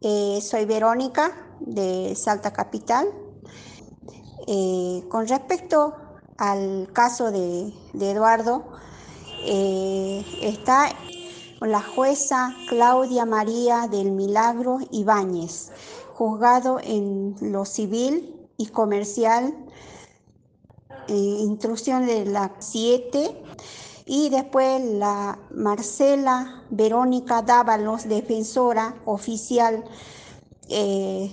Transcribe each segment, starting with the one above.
Eh, soy Verónica de Salta Capital. Eh, con respecto al caso de, Eduardo, eh, está la jueza Claudia María del Milagro Ibáñez, juzgado en lo civil y comercial, intrusión de la 7 y después la Marcela Verónica Dávalos, defensora oficial eh,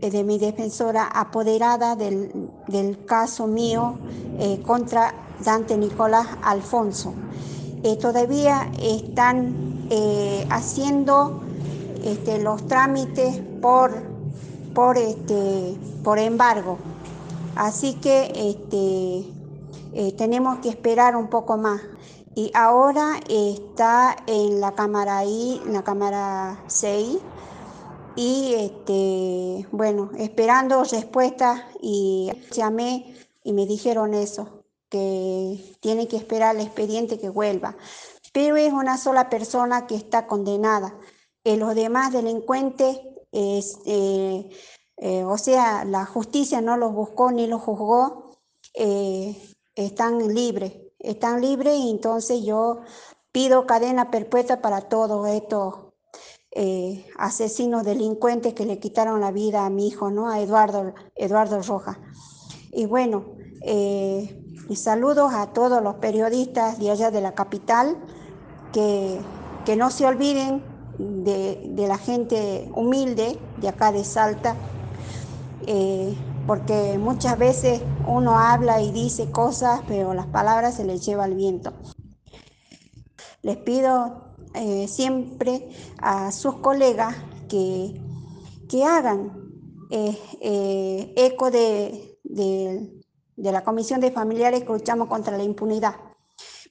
de mi defensora, apoderada del, caso mío eh, contra Dante Nicolás Alfonso. Eh, todavía están haciendo este, los trámites por, por, este, por embargo. Así que este, tenemos que esperar un poco más y ahora está en la cámara I, en la cámara 6 y este, bueno, esperando respuesta y llamé y me dijeron eso, que tiene que esperar el expediente que vuelva. Pero es una sola persona que está condenada. Eh, los demás delincuentes, eh, eh, o sea, la justicia no los buscó ni los juzgó, están libres están libres y entonces yo pido cadena perpetua para todos estos eh, asesinos delincuentes que le quitaron la vida a mi hijo, ¿no? A Eduardo, Eduardo Rojas. Y bueno, eh, saludos a todos los periodistas de allá de la capital, que, que no se olviden de, la gente humilde de acá de Salta. Eh, porque muchas veces uno habla y dice cosas, pero las palabras se les lleva el viento. Les pido eh, siempre a sus colegas que, que hagan eh, eh, eco de, de, la Comisión de Familiares que luchamos contra la impunidad,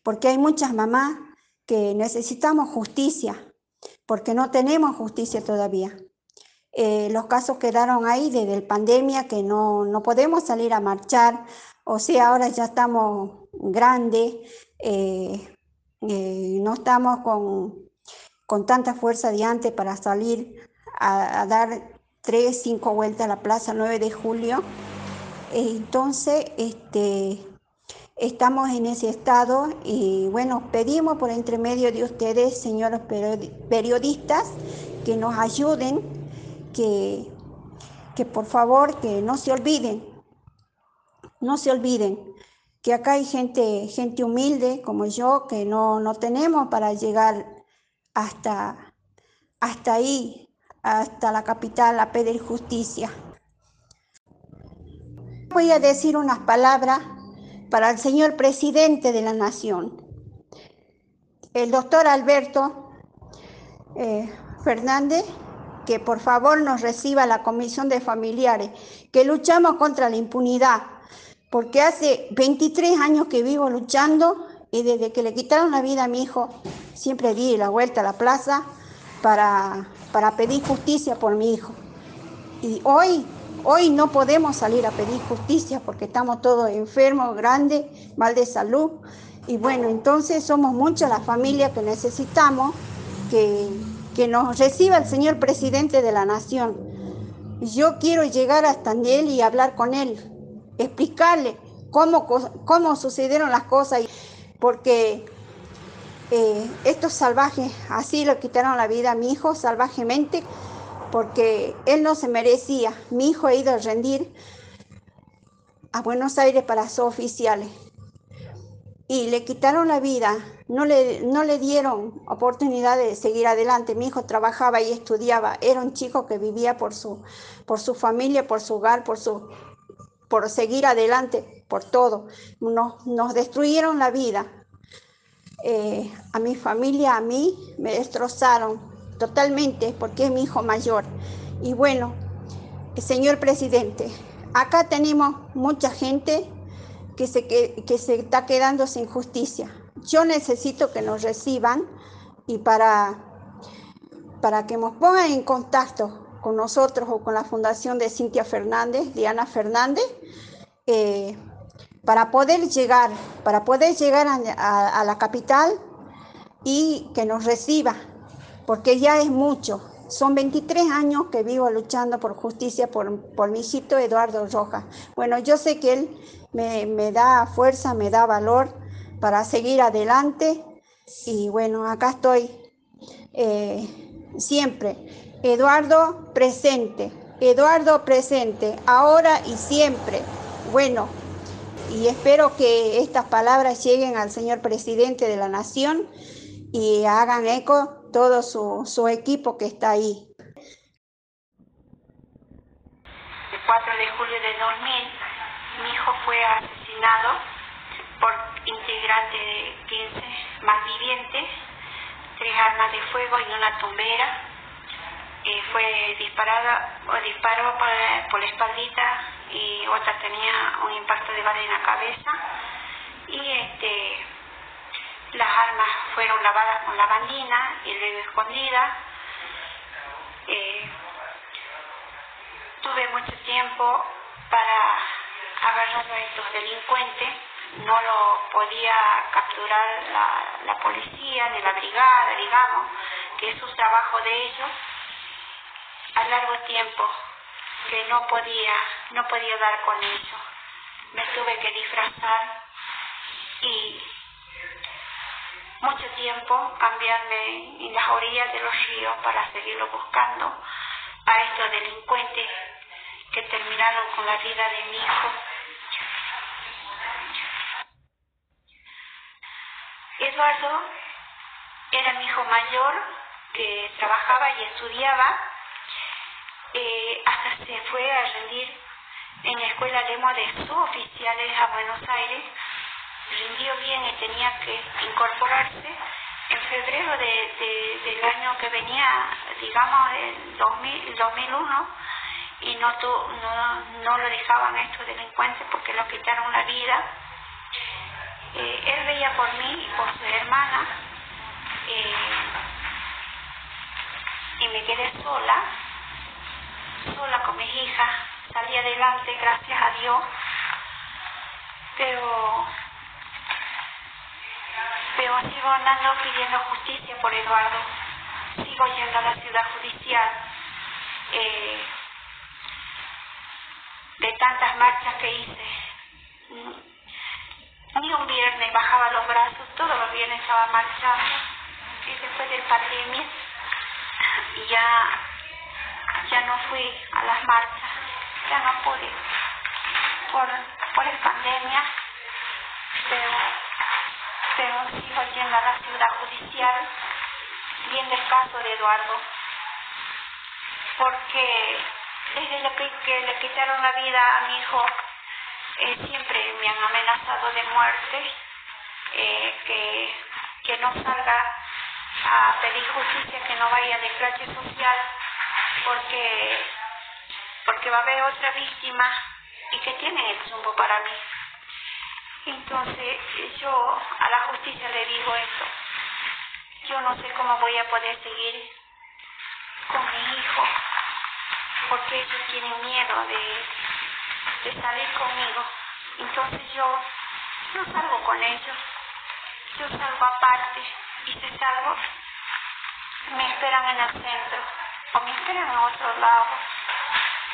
porque hay muchas mamás que necesitamos justicia, porque no tenemos justicia todavía. Eh, los casos quedaron ahí desde la pandemia que no, no, podemos salir a marchar, o sea, ahora ya estamos grandes, eh, eh, no estamos con, con, tanta fuerza de antes para salir a, dar tres, cinco vueltas a la plaza 9 de julio. Entonces, este, estamos en ese estado y bueno, pedimos por entre medio de ustedes, señores periodistas, que nos ayuden que, que por favor que no se olviden, no se olviden que acá hay gente, gente humilde como yo que no, no tenemos para llegar hasta, hasta ahí, hasta la capital a pedir justicia. Voy a decir unas palabras para el señor presidente de la nación, el doctor Alberto eh, Fernández que por favor nos reciba la Comisión de Familiares, que luchamos contra la impunidad, porque hace 23 años que vivo luchando y desde que le quitaron la vida a mi hijo, siempre di la vuelta a la plaza para, para pedir justicia por mi hijo. Y hoy, hoy no podemos salir a pedir justicia porque estamos todos enfermos, grandes, mal de salud. Y bueno, entonces somos muchas las familias que necesitamos que que nos reciba el señor presidente de la nación. Yo quiero llegar hasta él y hablar con él, explicarle cómo, cómo sucedieron las cosas, porque eh, estos salvajes así le quitaron la vida a mi hijo salvajemente, porque él no se merecía. Mi hijo ha ido a rendir a Buenos Aires para sus oficiales y le quitaron la vida, no le, no le dieron oportunidad de seguir adelante. Mi hijo trabajaba y estudiaba, era un chico que vivía por su, por su familia, por su hogar, por, su, por seguir adelante, por todo. Nos, nos destruyeron la vida. Eh, a mi familia, a mí, me destrozaron totalmente porque es mi hijo mayor. Y bueno, señor presidente, acá tenemos mucha gente que se, que, se está quedando sin justicia. Yo necesito que nos reciban y para, para que nos pongan en contacto con nosotros o con la Fundación de Cintia Fernández, Diana Fernández, eh, para poder llegar, para poder llegar a, a, la capital y que nos reciba, porque ya es mucho, son 23 años que vivo luchando por justicia por, por mi hijito Eduardo Rojas. Bueno, yo sé que él me, me da fuerza, me da valor para seguir adelante y bueno, acá estoy eh, siempre. Eduardo presente, Eduardo presente, ahora y siempre. Bueno, y espero que estas palabras lleguen al señor presidente de la nación y hagan eco todo su, su equipo que está ahí. El 4 de julio de 2000, mi hijo fue asesinado por integrantes de 15 más vivientes, tres armas de fuego y una tumbera. Eh, fue disparada o disparó por, por, la espaldita y otra tenía un impacto de bala en la cabeza y este las armas fueron lavadas con lavandina y luego escondidas. Eh, tuve mucho tiempo para agarrar a estos delincuentes. No lo podía capturar la, la policía ni la brigada digamos que es un trabajo de ellos. A largo tiempo que no podía, no podía dar con ellos. Me tuve que disfrazar y mucho tiempo cambiarme en las orillas de los ríos para seguirlo buscando a estos delincuentes que terminaron con la vida de mi hijo. Eduardo era mi hijo mayor que trabajaba y estudiaba eh, hasta se fue a rendir en la escuela de suboficiales a Buenos Aires, rindió bien y tenía que incorporarse en febrero de, del año que venía, digamos, el 2000, 2001, y no, tu, no, no lo dejaban a estos delincuentes porque lo quitaron la vida. Eh, él veía por mí y por su hermana eh, y me quedé sola sola con mis hijas, salí adelante, gracias a Dios, pero, pero sigo andando pidiendo justicia por Eduardo, sigo yendo a la ciudad judicial, eh, de tantas marchas que hice. Ni un viernes bajaba los brazos, todos los viernes estaba marchando, y después de pandemia, ya ya no fui a las marchas, ya no pude por, por la pandemia, pero, pero sigo yendo a la ciudad judicial viendo el caso de Eduardo, porque desde que, le quitaron la vida a mi hijo, eh, siempre me han amenazado de muerte, eh, que, que no salga a pedir justicia, que no vaya de clase social porque, porque va a haber otra víctima y que tiene el zumbo para mí. Entonces yo a la justicia le digo esto. Yo no sé cómo voy a poder seguir con mi hijo, porque ellos tienen miedo de, de salir conmigo. Entonces yo no salgo con ellos, yo salgo aparte y si salgo me esperan en el centro o me esperan a otro lado.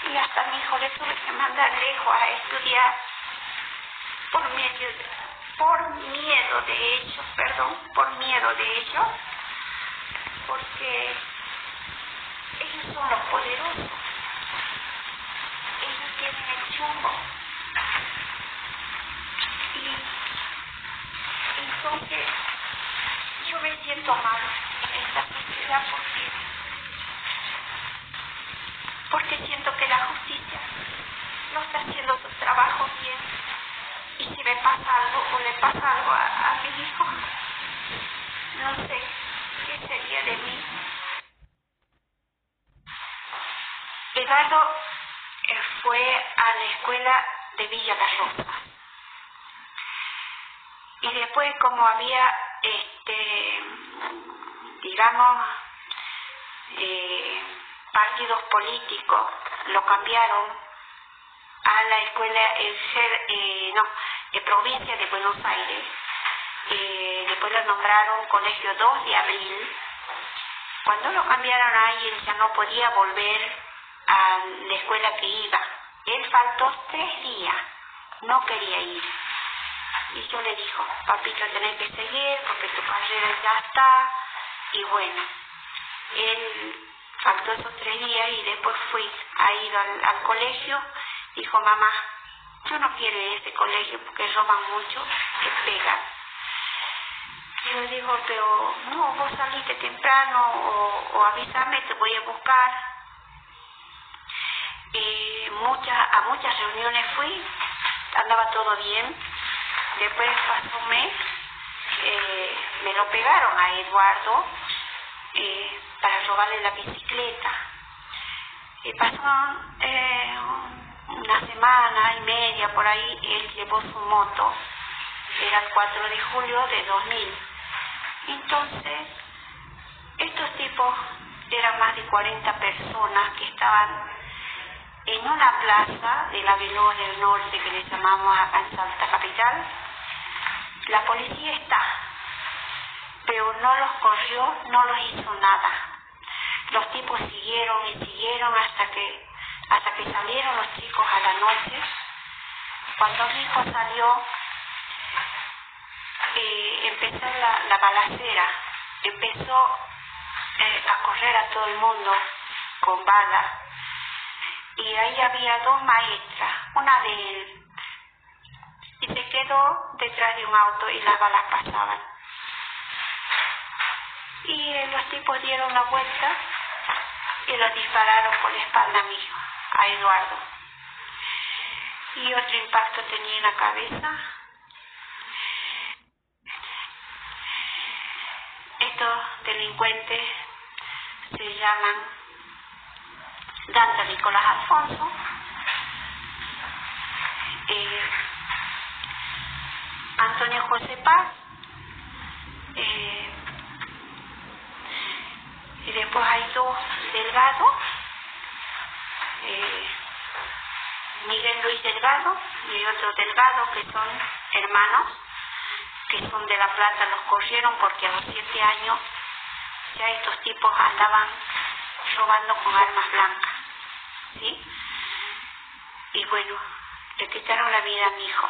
Y hasta mi hijo le tuve que mandar lejos a estudiar por medio por miedo de hecho, perdón, por miedo de hecho, porque ellos son los poderosos, ellos tienen el chumbo. Y entonces yo me siento mal en esta sociedad porque porque siento que la justicia no está haciendo su trabajo bien. Y si me pasa algo o le pasa algo a, mi hijo, no sé qué sería de mí. Eduardo eh, fue a la escuela de Villa Las Rosas. Y después como había, este, digamos, eh, partidos políticos lo cambiaron a la escuela eh, no, de provincia de Buenos Aires. Eh, después lo nombraron Colegio 2 de Abril Cuando lo cambiaron ahí, él ya no podía volver a la escuela que iba. Él faltó tres días, no quería ir. Y yo le dijo, papito, tenés que seguir porque tu carrera ya está. Y bueno, él faltó esos tres días y después fui, ha ido al colegio, dijo, mamá, yo no quiero ir a este colegio porque roban mucho, te pegan. Y yo digo, pero no, vos saliste temprano o, avísame, te voy a buscar. Y muchas, a muchas reuniones fui, andaba todo bien. Después pasó un mes, eh, me lo pegaron a Eduardo eh, para robarle la bicicleta. Y pasó eh, por ahí, él llevó su moto, era el 4 de julio de 2000. Entonces, estos tipos eran más de 40 personas que estaban en una plaza de la Veloz del Norte que le llamamos acá en Salta Capital. La policía está, pero no los corrió, no los hizo nada. Los tipos siguieron y siguieron hasta que hasta que salieron los chicos a la noche. Cuando mi hijo salió, eh, empezó la, la, balacera, empezó eh, a correr a todo el mundo con balas. Y ahí había dos maestras, una de él, y se quedó detrás de un auto y las balas pasaban. Y los tipos dieron la vuelta y lo dispararon por la espalda mío a Eduardo. Y otro impacto tenía en la cabeza. Estos delincuentes se llaman Dante Nicolás Alfonso, eh, Antonio José Paz, eh, y después hay dos delgados eh, Miguel Luis Delgado y otro Delgado que son hermanos, que son de La Plata, los corrieron porque a los siete años ya estos tipos andaban robando con armas blancas, ¿sí? Y bueno, le quitaron la vida a mi hijo.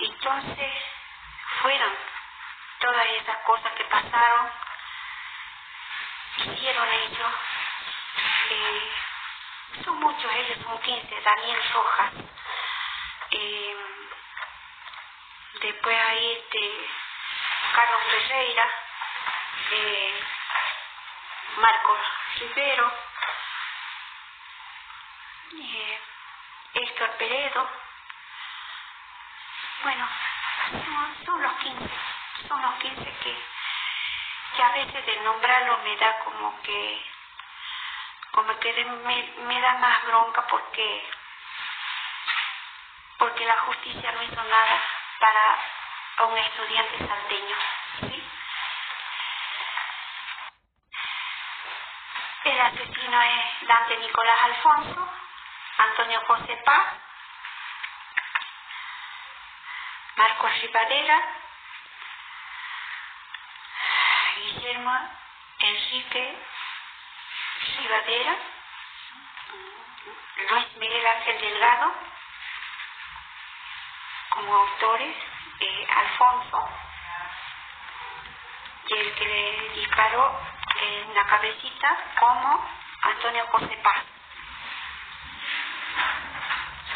Entonces, fueron todas esas cosas que pasaron, hicieron ellos eh, son muchos, ellos son 15, Daniel Rojas. Eh, después hay este, Carlos Ferreira, eh, Marcos Rivero, eh, Héctor Peredo. Bueno, son, son, los 15, son los 15 que, que a veces de nombrarlo me da como que como que me, me da más bronca porque porque la justicia no hizo nada para un estudiante salteño. El asesino es Dante Nicolás Alfonso, Antonio José Paz, Marcos Rivadera, Guillermo Enrique Rivadera, Luis Miguel Ángel Delgado, como autores, eh, Alfonso, y el que disparó en la cabecita como Antonio José Paz.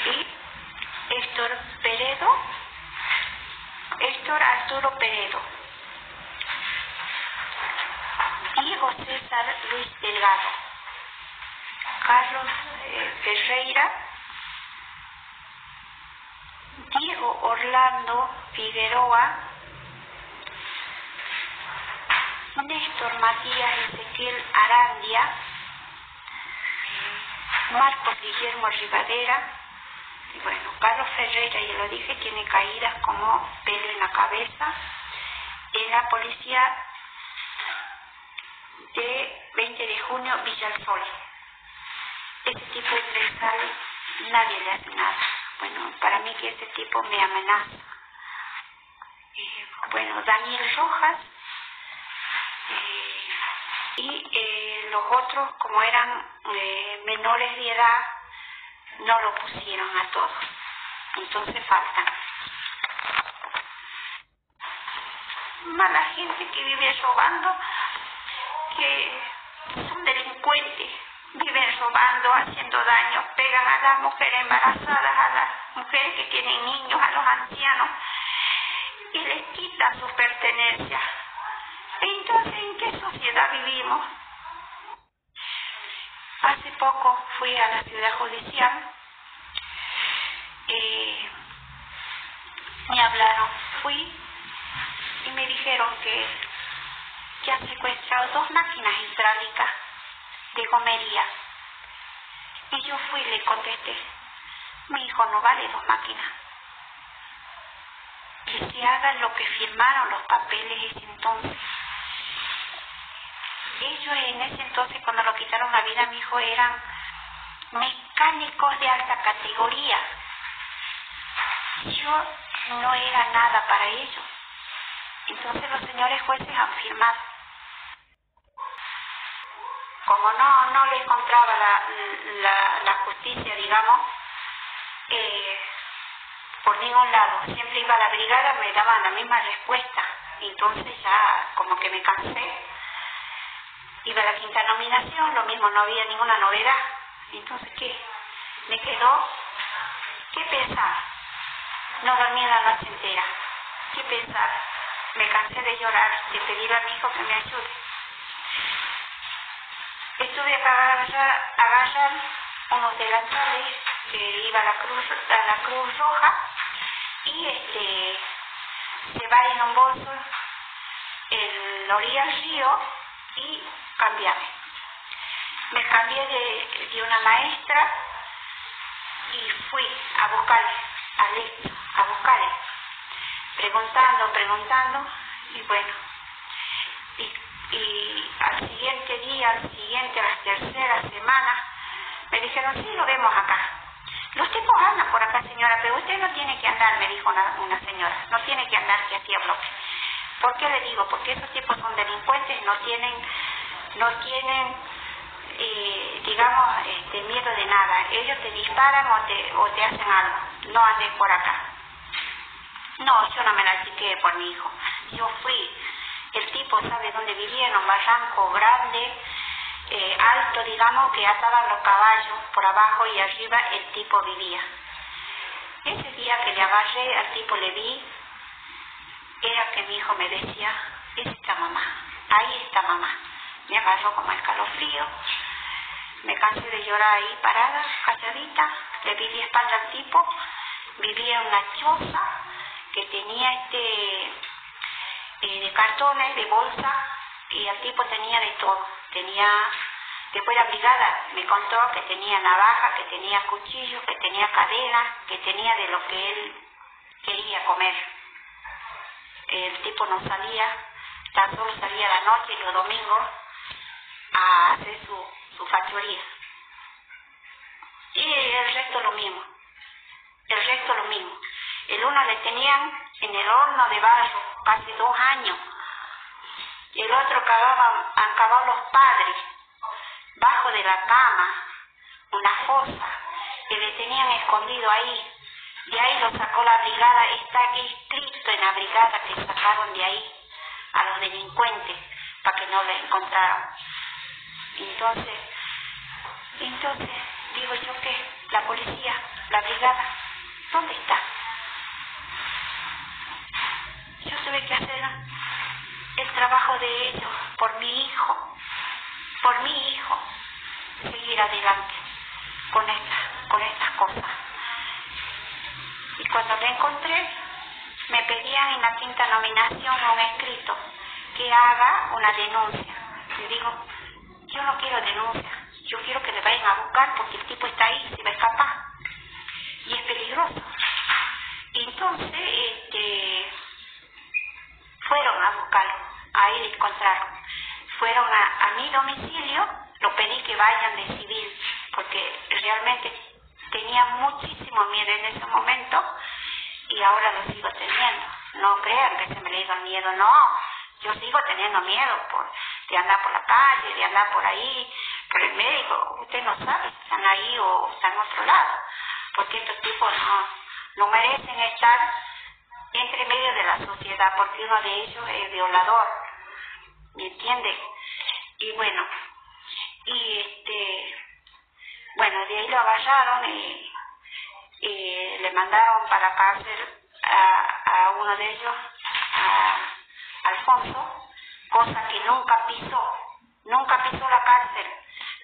Y Héctor Peredo, Héctor Arturo Peredo. Diego César Luis Delgado, Carlos eh, Ferreira, Diego Orlando Figueroa, Néstor Matías Ezequiel Arandia, Marcos Guillermo Rivadera, bueno, Carlos Ferreira, ya lo dije, tiene caídas como pelo en la cabeza. En la policía de 20 de junio, Villa Sol. Este tipo de empresario nadie le hace nada. Bueno, para mí que este tipo me amenaza. Eh, bueno, Daniel Rojas, eh, y eh, los otros, como eran eh, menores de edad, no lo pusieron a todos. Entonces faltan. Mala gente que vive robando, las mujeres embarazadas, a las mujeres que tienen niños, a los ancianos, y les quitan sus pertenencias. Entonces, ¿en qué sociedad vivimos? Hace poco fui a la ciudad judicial y me hablaron, fui y me dijeron que, que han secuestrado dos máquinas hidráulicas de gomería. Y yo fui y le contesté, mi hijo no vale dos máquinas. Que se haga lo que firmaron los papeles ese entonces. Ellos en ese entonces, cuando lo quitaron la vida a mi hijo, eran mecánicos de alta categoría. Yo no era nada para ellos. Entonces los señores jueces han firmado. Como no, no le encontraba la, la, justicia, digamos, eh, por ningún lado, siempre iba a la brigada, me daban la misma respuesta. Entonces ya como que me cansé. Iba a la quinta nominación, lo mismo, no había ninguna novedad. Entonces, ¿qué? Me quedó, ¿qué pensar? No dormí la noche entera. ¿Qué pensar? Me cansé de llorar, de pedir a mi hijo que me ayude. Estuve a agarrar, unos delantales que iba a la Cruz, a la Cruz Roja y este se va en un bolso en la orilla del río y cambiarme. Me cambié de, de una maestra y fui a buscarle a Lecho, a buscarle, preguntando, preguntando, y bueno, y, y al siguiente día, al siguiente, a la tercera semana, me dijeron, sí, lo vemos acá. Los tipos andan por acá, señora, pero usted no tiene que andar, me dijo una, una señora, no tiene que andar que aquí a bloque. ¿Por qué le digo? Porque esos tipos son delincuentes, no tienen, no tienen, eh, digamos, este, miedo de nada. Ellos te disparan o te, o te hacen algo. No andes por acá. No, yo no me la chiqué por mi hijo. Yo fui. El tipo sabe dónde vivía, en un barranco grande, alto, digamos, que ataban los caballos por abajo y arriba el tipo vivía. Ese día que le agarré al tipo le vi, era que mi hijo me decía, esta mamá, ahí está mamá. Me agarró como escalofrío, me cansé de llorar ahí parada, calladita, le vi de espalda al tipo, vivía en una choza que tenía este eh, de cartones, de bolsa, y el tipo tenía de todo. Tenía, después de la brigada me contó que tenía navaja, que tenía cuchillos, que tenía cadena, que tenía de lo que él quería comer. El tipo no salía, tan solo salía la noche y los domingos a hacer su, su factoría. Y el resto lo mismo, el resto lo mismo. El uno le tenían en el horno de barro casi dos años. Y el otro cavaban, han cavado los padres, bajo de la cama, una fosa, que le tenían escondido ahí. De ahí lo sacó la brigada, está aquí escrito en la brigada que sacaron de ahí a los delincuentes para que no lo encontraran. Entonces, entonces, digo yo que la policía, la brigada, ¿dónde está? Yo tuve que hacer el trabajo de ellos por mi hijo, por mi hijo, seguir adelante con, esta, con estas cosas. Y cuando lo encontré, me pedían en la quinta nominación un escrito que haga una denuncia. Le digo, yo no quiero denuncia, yo quiero que le vayan a buscar porque el tipo está ahí se va a escapar. Y es peligroso. Entonces, este, fueron a buscarlo, ahí le encontraron. Fueron a, mi domicilio, lo pedí que vayan de civil, porque realmente tenía muchísimo miedo en ese momento y ahora lo sigo teniendo. No crean que se me le iba el miedo, no. yo sigo teniendo miedo por, de andar por la calle, de andar por ahí, pero el médico, usted no sabe si están ahí o están en otro lado, porque estos tipos no, no merecen estar entre medio de la sociedad, porque uno de ellos es violador, ¿me entiende? Y bueno, y este, bueno, de ahí lo agarraron y, le mandaron para cárcel a, a uno de ellos, a Alfonso, cosa que nunca pisó, nunca pisó la cárcel,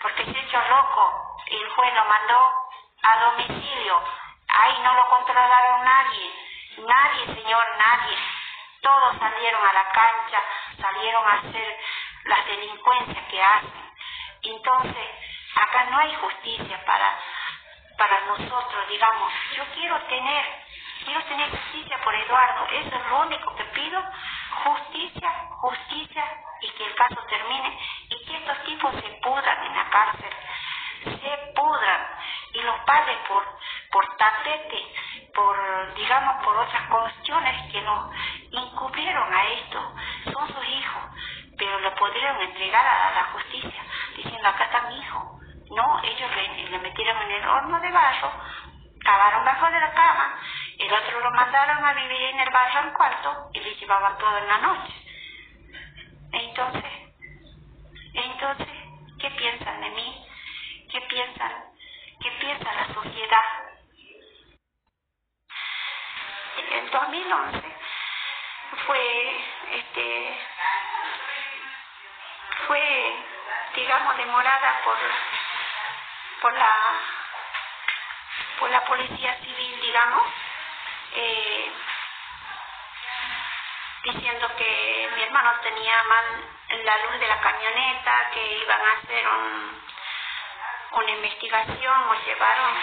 porque se echó loco el juez lo mandó a domicilio. Ahí no lo controlaron nadie, nadie, señor, nadie. Todos salieron a la cancha, salieron a hacer las delincuencias que hacen. Entonces, acá no hay justicia para, para nosotros, digamos. Yo quiero tener, quiero tener justicia por Eduardo, eso es lo único que pido, justicia, justicia y que el caso termine y que estos tipos se pudran en la cárcel, se pudran y los padres por, por tapete, por, digamos, por otras cuestiones que nos encubrieron a esto, son sus hijos, pero lo podrían entregar a la justicia, diciendo acá está mi hijo. No, ellos le, metieron en el horno de barro, cavaron bajo de la cama, el otro lo mandaron a vivir en el barrio al cuarto y le llevaban todo en la noche. Entonces, entonces, ¿qué piensan de mí? ¿Qué piensan? ¿Qué piensa la sociedad? En 2011 fue, este, fue, digamos, demorada por, por la, por la policía civil, digamos, eh, diciendo que mi hermano tenía mal la luz de la camioneta, que iban a hacer un, una investigación, nos llevaron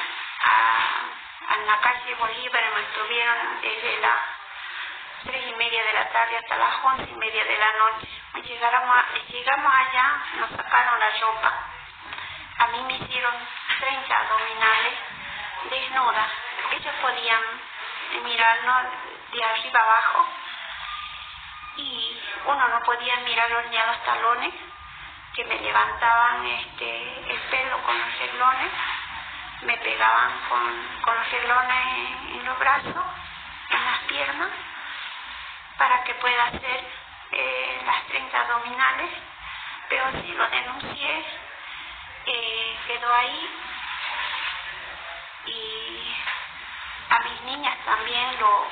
a, a la calle Bolívar, y nos estuvieron desde las tres y media de la tarde hasta las once y media de la noche. Llegamos, llegamos allá, nos sacaron la ropa. A mí me hicieron 30 abdominales desnudas. Ellos podían mirarnos de arriba abajo y uno no podía mirarlos ni a los talones que me levantaban este el pelo con los reglones me pegaban con, con los reglones en, los brazos en las piernas para que pueda hacer eh, las 30 abdominales. Pero si lo denuncié eh, quedó ahí. Y a mis niñas también lo,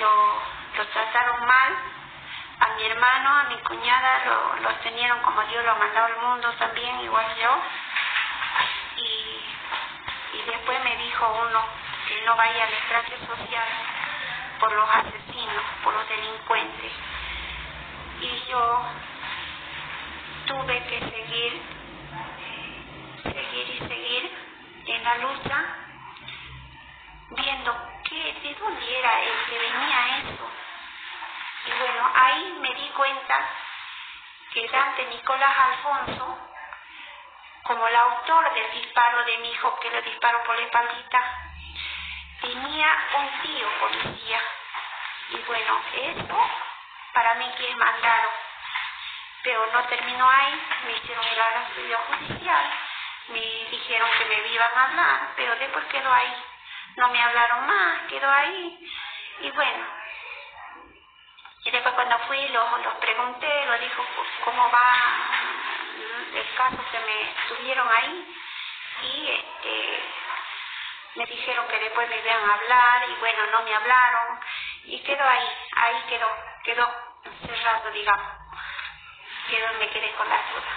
lo trataron mal, a mi hermano, a mi cuñada lo, lo tenieron como Dios lo mandado al mundo también, igual yo. Y, y después me dijo uno que no vaya al estrato social por los asesinos, por los delincuentes. Y yo tuve que seguir, seguir y seguir en la lucha viendo qué, de dónde era el que venía eso. Y bueno, ahí me di cuenta que Dante Nicolás Alfonso, como el autor del disparo de mi hijo que le disparó por la espaldita, tenía un tío policía. Y bueno, eso para mí que es mandado. Pero no terminó ahí, me hicieron ir a la ciudad judicial, me dijeron que me iban a hablar, pero después quedó ahí no me hablaron más, quedó ahí. Y bueno, y después cuando fui los, los pregunté, lo dijo cómo va el caso que me tuvieron ahí y este, me dijeron que después me iban a hablar y bueno, no me hablaron y quedó ahí, ahí quedó, quedó cerrado, digamos, quedó, me quedé con la duda.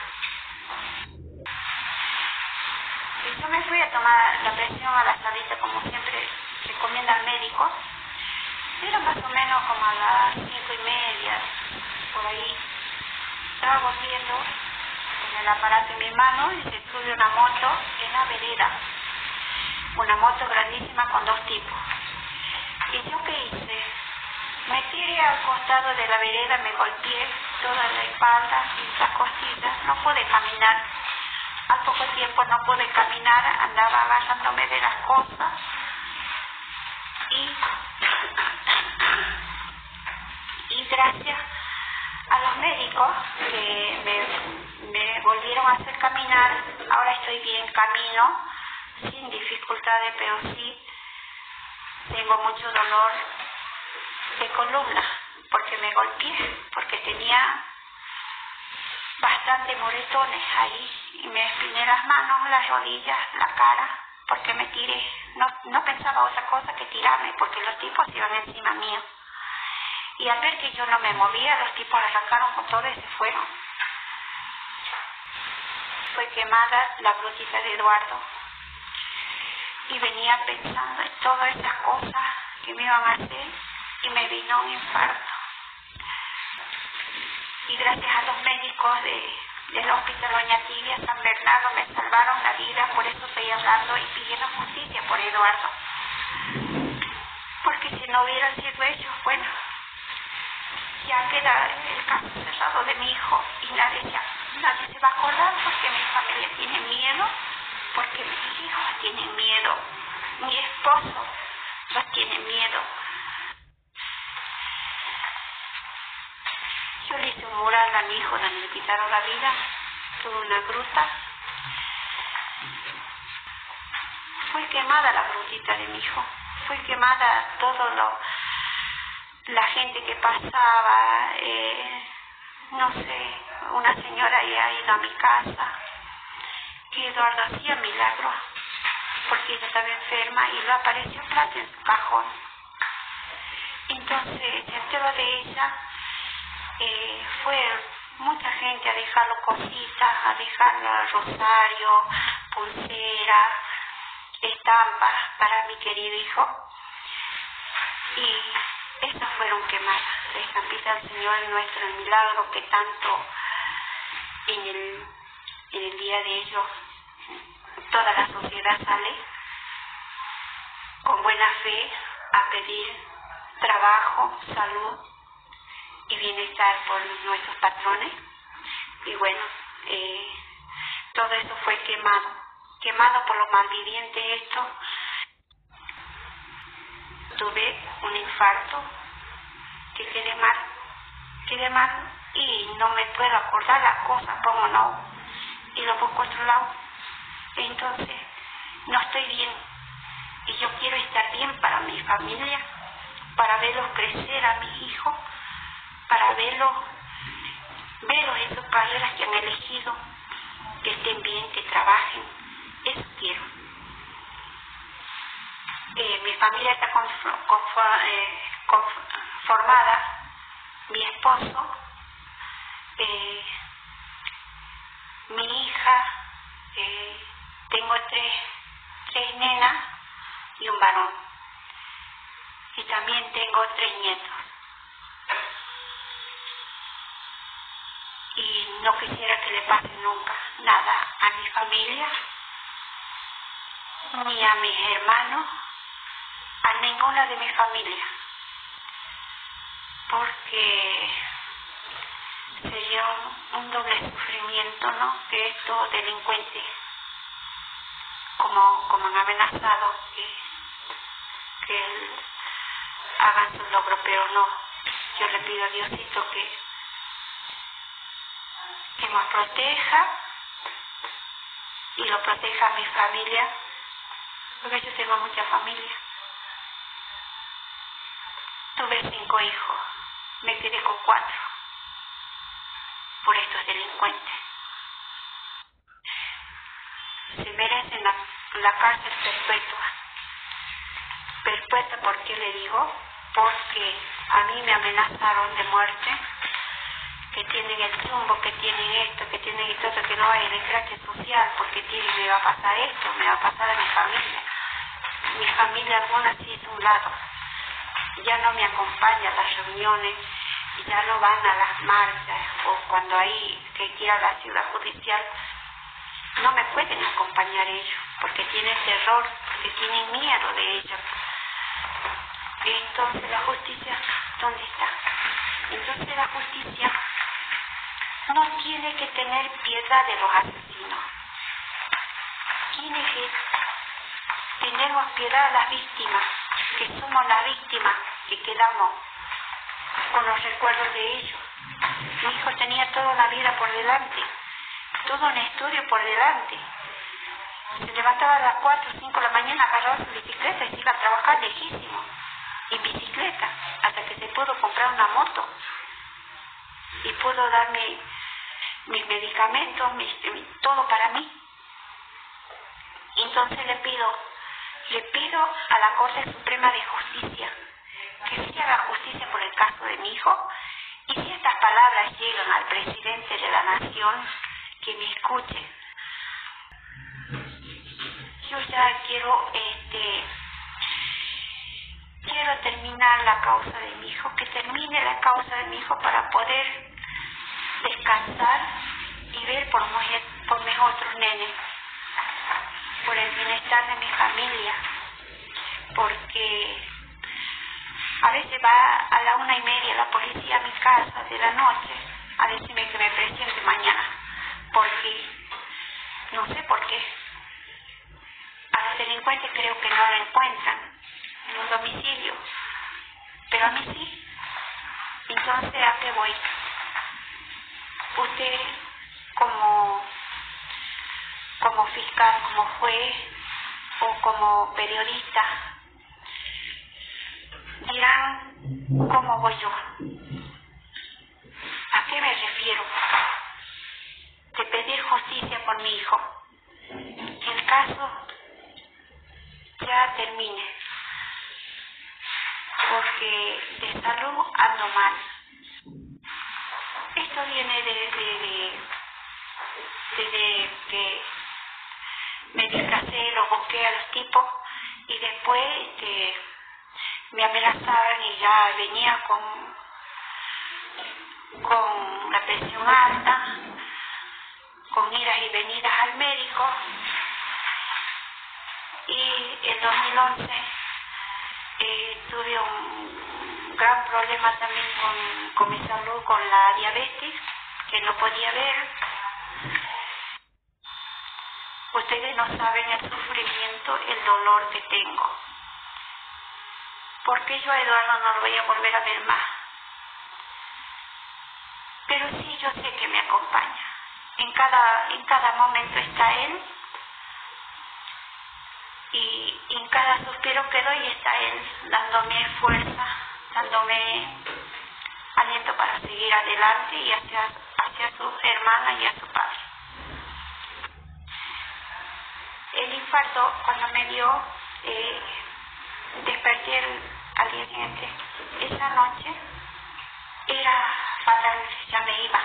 Yo me fui a tomar la presión a la salita como siempre recomienda el médico. Era más o menos como a las cinco y media, por ahí. Estaba volviendo con el aparato en mi mano y se sube una moto en la vereda. Una moto grandísima con dos tipos. ¿Y yo qué hice? Me tiré al costado de la vereda, me golpeé toda la espalda y las costillas. No pude caminar al poco tiempo no pude caminar, andaba agarrándome de las cosas y, y gracias a los médicos que me, volvieron a hacer caminar, ahora estoy bien camino, sin dificultades, pero sí tengo mucho dolor de columna porque me golpeé, porque tenía bastante moretones ahí y me espiné las manos, las rodillas, la cara, porque me tiré. No, no pensaba otra cosa que tirarme, porque los tipos iban encima mío. Y al ver que yo no me movía, los tipos arrancaron con todo y se fueron. Fue quemada la brutita de Eduardo. Y venía pensando en todas esas cosas que me iban a hacer y me vino un infarto y gracias a los médicos de, del Hospital Doña Tibia, San Bernardo, me salvaron la vida, por eso estoy hablando y pidiendo justicia por Eduardo. Porque si no hubiera sido ellos, bueno, ya queda el caso cerrado de mi hijo y nadie, nadie se va a acordar porque mi familia tiene miedo, porque mis hijos tienen miedo, mi esposo no tiene miedo Yo le hice un mural a mi hijo donde le quitaron la vida, tuve una gruta. Fue quemada la brutita de mi hijo, fue quemada todo lo, la gente que pasaba, eh, no sé, una señora ya ha ido a mi casa, que Eduardo hacía milagros, porque ella estaba enferma y lo apareció plata en su cajón. Entonces se enteró de ella eh, fue mucha gente a dejarlo cositas, a dejarlo rosario, pulsera, estampas para mi querido hijo. Y estas fueron quemadas, la estampita del Señor nuestro, el milagro que tanto en el día de ellos toda la sociedad sale con buena fe a pedir trabajo, salud y bienestar por nuestros patrones. Y bueno, eh, todo eso fue quemado, quemado por los malvivientes esto. Tuve un infarto, que quedé mal, quedé mal y no me puedo acordar las cosas, como no, y lo busco otro lado. Entonces, no estoy bien y yo quiero estar bien para mi familia, para verlos crecer a mis hijos para verlos, en sus carreras que han elegido, que estén bien, que trabajen. Eso quiero. Eh, mi familia está eh, conformada, mi esposo, eh, mi hija, tengo tres, tres nenas y un varón. Y también tengo tres nietos. y no quisiera que le pase nunca nada a mi familia, ni a mis hermanos, a ninguna de mi familia, porque sería un, doble sufrimiento, ¿no? Que estos delincuentes, como, como han amenazado, que, que hagan su logro, pero no. Yo le pido a Diosito que que nos proteja y lo proteja a mi familia, porque yo tengo mucha familia. Tuve cinco hijos, me quedé con cuatro por estos delincuentes. Se merecen la, la cárcel perpetua. Perpetua, ¿por qué le digo? Porque a mí me amenazaron de muerte que tienen el chumbo, que tienen esto, que tienen esto, que no hay desgracia social, porque tienen, me va a pasar esto, me va a pasar a mi familia. Mi familia alguna sí es un lado. Ya no me acompaña a las reuniones, ya no van a las marchas, o cuando hay que ir a la ciudad judicial, no me pueden acompañar ellos, porque tienen terror, porque tienen miedo de ellos. Entonces la justicia, ¿dónde está? Entonces la justicia no tiene que tener piedad de los asesinos. Tiene que tener piedad a las víctimas, que somos las víctimas que quedamos con los recuerdos de ellos. Mi hijo tenía toda la vida por delante, todo un estudio por delante. Se levantaba a las 4 o 5 de la mañana, agarraba su bicicleta y se iba a trabajar lejísimo, en bicicleta, hasta que se pudo comprar una moto y pudo darme mis medicamentos, todo para mí. Entonces le pido, le pido a la Corte Suprema de Justicia que se haga justicia por el caso de mi hijo y si estas palabras llegan al presidente de la nación, que me escuche. Yo ya quiero, este, quiero terminar la causa de mi hijo, que termine la causa de mi hijo para poder descansar y ver por, por por el bienestar de mi familia, porque a veces va a la una y media la policía a mi casa de la noche a decirme que me presente mañana, porque no sé por qué. A los delincuentes creo que no lo encuentran en un domicilio, pero a mí sí. Entonces, ¿a qué voy? Usted como, como fiscal, como juez o como periodista, dirán cómo voy yo. ¿A qué me refiero? De pedir justicia por mi hijo. El caso ya termine. Porque de salud ando mal. Esto viene desde, desde que me disfracé, lo busqué a los tipos y después este, me amenazaron y ya venía con, con la presión alta, con idas y venidas al médico. Y en 2011 eh, tuve un gran problema también con, con mi salud, con la diabetes, que no podía ver. Ustedes no saben el sufrimiento, el dolor que tengo porque yo a Eduardo no lo voy a volver a ver más. Pero sí yo sé que me acompaña. En cada, en cada momento está él y, en cada suspiro que doy está él dándome fuerza, dándome aliento para seguir adelante y hacia, hacia su hermana y a su padre. El infarto cuando me dio, eh, desperté el, al día siguiente. Esa noche era fatal, ya me iba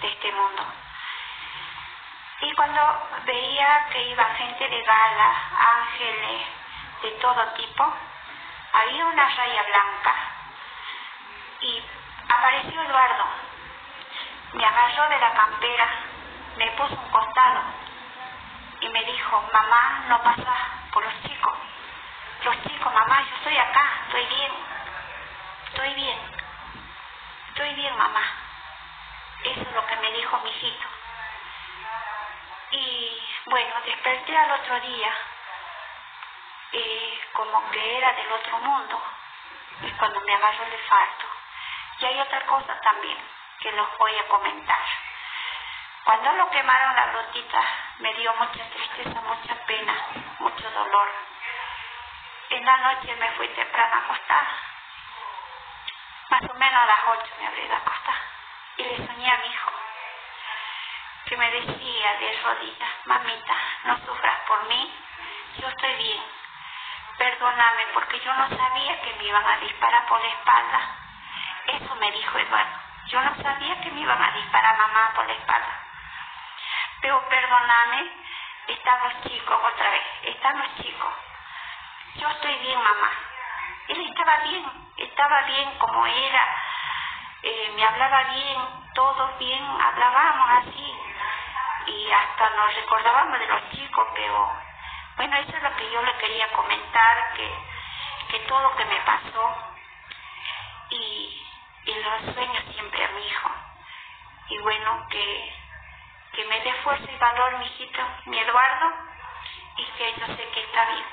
de este mundo. Y cuando veía que iba gente de gala, ángeles, de todo tipo, había una raya blanca. Y apareció Eduardo. Me agarró de la campera, me puso un costado y me dijo, mamá, no pasa por los chicos los chicos, mamá, yo estoy acá, estoy bien, estoy bien, estoy bien, mamá. Eso es lo que me dijo mi hijito. Y bueno, desperté al otro día, eh, como que era del otro mundo, y cuando me agarró el infarto. Y hay otra cosa también que los voy a comentar. Cuando lo quemaron la rotita, me dio mucha tristeza, mucha pena, mucho dolor en la noche me fui temprano a acostar. Más o menos a las ocho me abrí de acostar. Y le soñé a mi hijo, que me decía de rodillas, mamita, no sufras por mí, yo estoy bien. Perdóname porque yo no sabía que me iban a disparar por la espalda. Eso me dijo Eduardo. Yo no sabía que me iban a disparar mamá por la espalda. Pero perdóname, estamos chicos otra vez, estamos chicos yo estoy bien, mamá. Él estaba bien, estaba bien como era, eh, me hablaba bien, todos bien, hablábamos así y hasta nos recordábamos de los chicos, pero bueno, eso es lo que yo le quería comentar, que, que todo lo que me pasó y, y los sueños siempre a mi hijo. Y bueno, que, que me dé fuerza y valor mi hijito, mi Eduardo, y que yo sé que está bien.